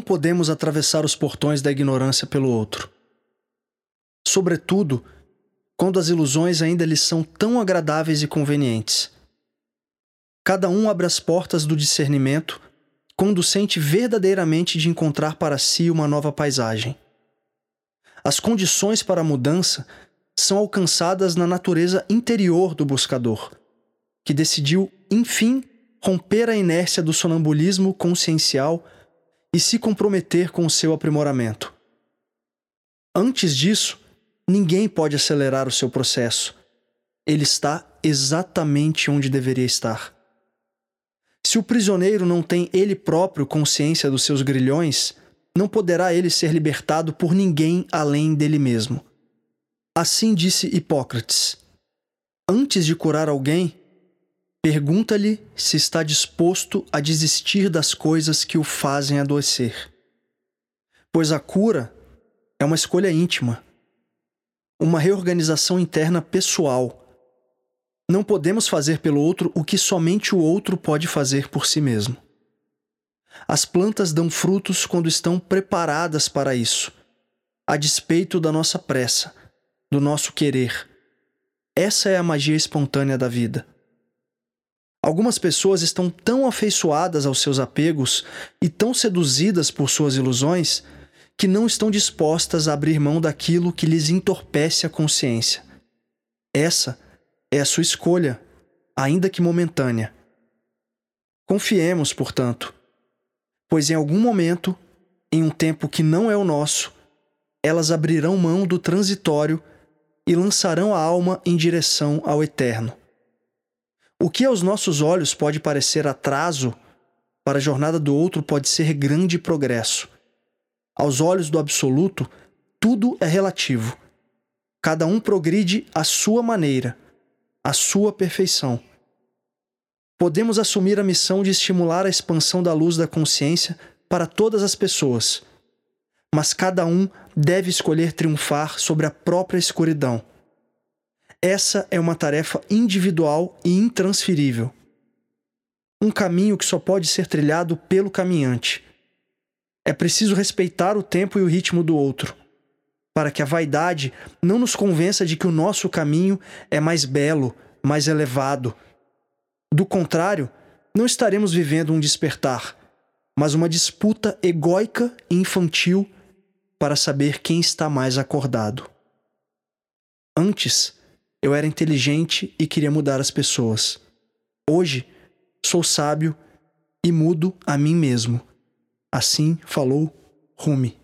podemos atravessar os portões da ignorância pelo outro. Sobretudo, quando as ilusões ainda lhes são tão agradáveis e convenientes. Cada um abre as portas do discernimento quando sente verdadeiramente de encontrar para si uma nova paisagem. As condições para a mudança são alcançadas na natureza interior do buscador, que decidiu, enfim, romper a inércia do sonambulismo consciencial e se comprometer com o seu aprimoramento. Antes disso, ninguém pode acelerar o seu processo. Ele está exatamente onde deveria estar. Se o prisioneiro não tem ele próprio consciência dos seus grilhões, não poderá ele ser libertado por ninguém além dele mesmo. Assim disse Hipócrates: Antes de curar alguém, pergunta-lhe se está disposto a desistir das coisas que o fazem adoecer. Pois a cura é uma escolha íntima, uma reorganização interna pessoal. Não podemos fazer pelo outro o que somente o outro pode fazer por si mesmo. As plantas dão frutos quando estão preparadas para isso, a despeito da nossa pressa do nosso querer. Essa é a magia espontânea da vida. Algumas pessoas estão tão afeiçoadas aos seus apegos e tão seduzidas por suas ilusões que não estão dispostas a abrir mão daquilo que lhes entorpece a consciência. Essa é a sua escolha, ainda que momentânea. Confiemos, portanto, pois em algum momento, em um tempo que não é o nosso, elas abrirão mão do transitório e lançarão a alma em direção ao eterno. O que aos nossos olhos pode parecer atraso, para a jornada do outro pode ser grande progresso. Aos olhos do absoluto, tudo é relativo. Cada um progride à sua maneira, à sua perfeição. Podemos assumir a missão de estimular a expansão da luz da consciência para todas as pessoas mas cada um deve escolher triunfar sobre a própria escuridão. Essa é uma tarefa individual e intransferível. Um caminho que só pode ser trilhado pelo caminhante. É preciso respeitar o tempo e o ritmo do outro, para que a vaidade não nos convença de que o nosso caminho é mais belo, mais elevado. Do contrário, não estaremos vivendo um despertar, mas uma disputa egóica e infantil para saber quem está mais acordado. Antes, eu era inteligente e queria mudar as pessoas. Hoje, sou sábio e mudo a mim mesmo. Assim falou Rumi.